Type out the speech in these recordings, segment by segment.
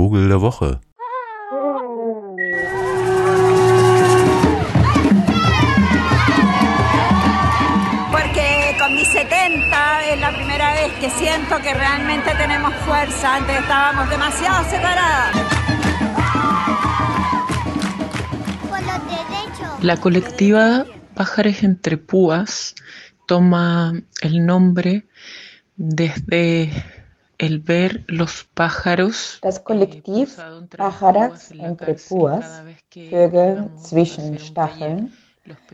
Vogel der Woche. Porque con mis 70 es la primera vez que siento que realmente tenemos fuerza. Antes estábamos demasiado separadas. La colectiva Pájaros entre Púas toma el nombre desde el ver los pájaros. Das Kollektiv Pájaros entre Púas, Vögel zwischen Stacheln,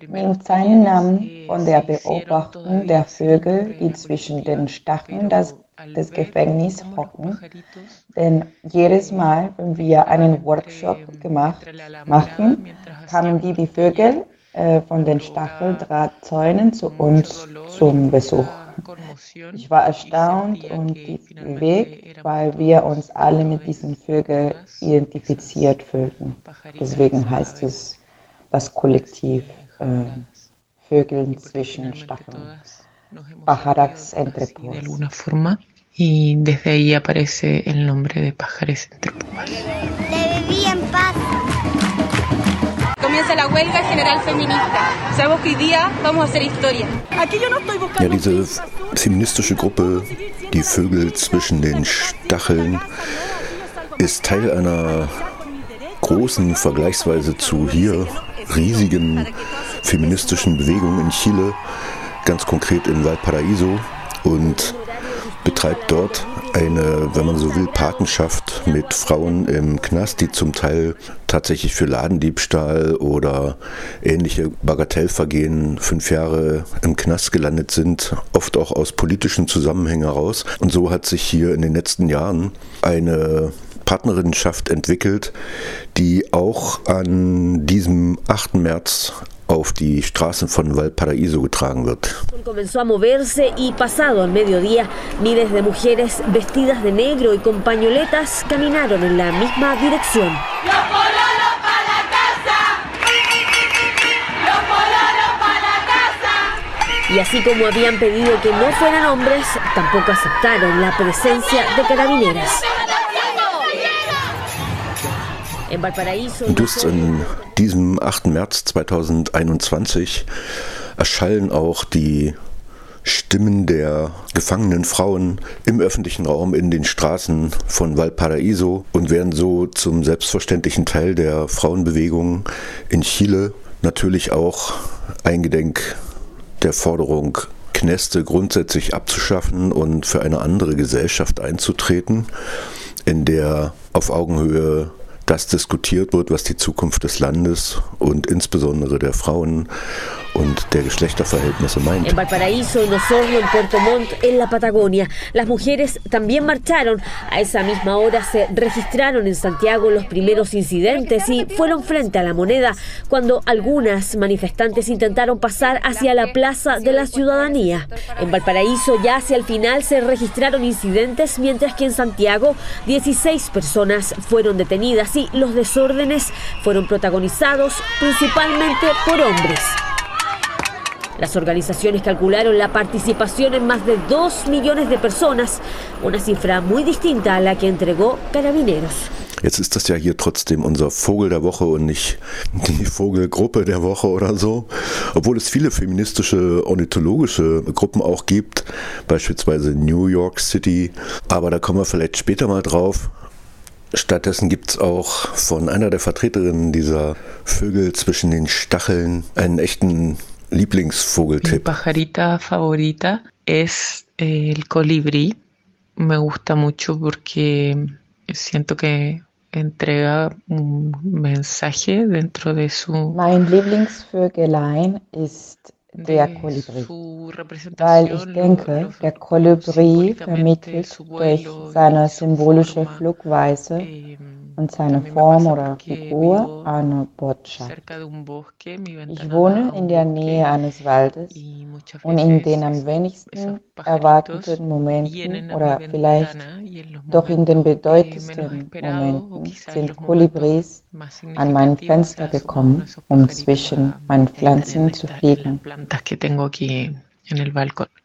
nimmt seinen Namen von der Beobachtung der Vögel, die zwischen den Stacheln das, des Gefängnisses hocken. Denn jedes Mal, wenn wir einen Workshop gemacht machen, kamen die, die Vögel äh, von den Stacheldrahtzäunen zu uns zum Besuch. Ich war erstaunt und bewegt, weil wir uns alle mit diesen Vögeln identifiziert fühlten. Deswegen heißt es das Kollektiv äh, Vögeln zwischen Stacheln. Pájaros entre púas. y desde ahí aparece el nombre de Pájaros entre Púas. Ja, diese feministische Gruppe, die Vögel zwischen den Stacheln, ist Teil einer großen, vergleichsweise zu hier riesigen feministischen Bewegung in Chile, ganz konkret in Valparaiso. Und betreibt dort eine, wenn man so will, Patenschaft mit Frauen im Knast, die zum Teil tatsächlich für Ladendiebstahl oder ähnliche Bagatellvergehen fünf Jahre im Knast gelandet sind, oft auch aus politischen Zusammenhängen heraus. Und so hat sich hier in den letzten Jahren eine Partnerinnenschaft entwickelt, die auch an diesem 8. März auf die Straßen von Valparaíso getragen wird. Comenzó a moverse y pasado al mediodía, miles de mujeres vestidas de negro y con pañoletas caminaron en la misma dirección. Y así como habían pedido que no fueran hombres, tampoco aceptaron la presencia de carabineras. Just in diesem 8. März 2021 erschallen auch die Stimmen der gefangenen Frauen im öffentlichen Raum in den Straßen von Valparaiso und werden so zum selbstverständlichen Teil der Frauenbewegung in Chile. Natürlich auch eingedenk der Forderung, Kneste grundsätzlich abzuschaffen und für eine andere Gesellschaft einzutreten, in der auf Augenhöhe das diskutiert wird, was die Zukunft des Landes und insbesondere der Frauen En Valparaíso, en Osorno, en Puerto Montt, en la Patagonia, las mujeres también marcharon. A esa misma hora se registraron en Santiago los primeros incidentes y fueron frente a la moneda cuando algunas manifestantes intentaron pasar hacia la Plaza de la Ciudadanía. En Valparaíso ya hacia el final se registraron incidentes, mientras que en Santiago 16 personas fueron detenidas y los desórdenes fueron protagonizados principalmente por hombres. Las organizaciones calcularon la participación en más de 2 millones de personas, una cifra muy distinta a la que entregó Carabineros. Jetzt ist das ja hier trotzdem unser Vogel der Woche und nicht die Vogelgruppe der Woche oder so. Obwohl es viele feministische ornithologische Gruppen auch gibt, beispielsweise New York City. Aber da kommen wir vielleicht später mal drauf. Stattdessen gibt es auch von einer der Vertreterinnen dieser Vögel zwischen den Stacheln einen echten Lieblingsvogeltipp. Mi pajarita favorita es el colibrí. Me gusta mucho porque siento que entrega un mensaje dentro de su. Mein Lieblingsvögelein ist der Kolibri, weil ich denke, der Kolibri vermittelt durch seine symbolische Flugweise und seine Form oder Figur eine Botschaft. Ich wohne in der Nähe eines Waldes und in den am wenigsten erwarteten Momenten oder vielleicht doch in den bedeutendsten Momenten sind Kolibris an mein Fenster gekommen, um zwischen meinen Pflanzen zu fliegen.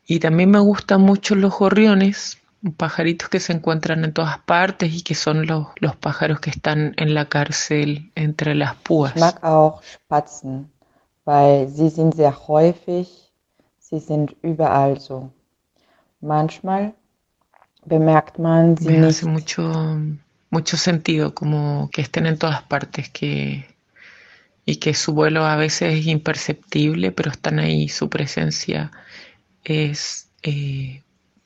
Y también me gustan mucho los gorriones pajaritos que se encuentran en todas partes y que son los, los pájaros que están en la cárcel entre las púas. Ich mag auch Spatzen, weil sie sind sehr häufig, sie sind überall so. Manchmal bemerkt man sie Me nicht. hace mucho, mucho sentido como que estén en todas partes que, y que su vuelo a veces es imperceptible, pero están ahí, su presencia es eh,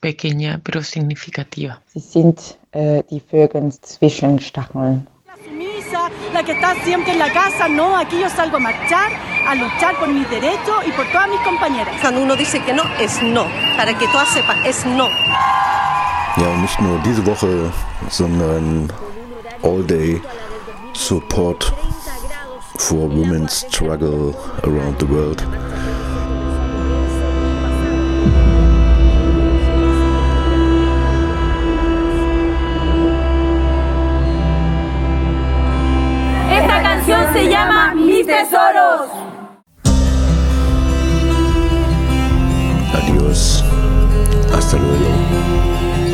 pequeña pero significativa. Sie sind äh, die Vögel zwischen Stacheln. Sumisa, la que está siempre en la casa, no, aquí yo salgo a marchar, a luchar por mis derechos y por todas mis compañeras. Cuando uno dice que no, es no. Para que todas sepan, es no. Ja, und nicht nur diese Woche, sondern all day support for women's struggle around the world. Adiós. Hasta luego.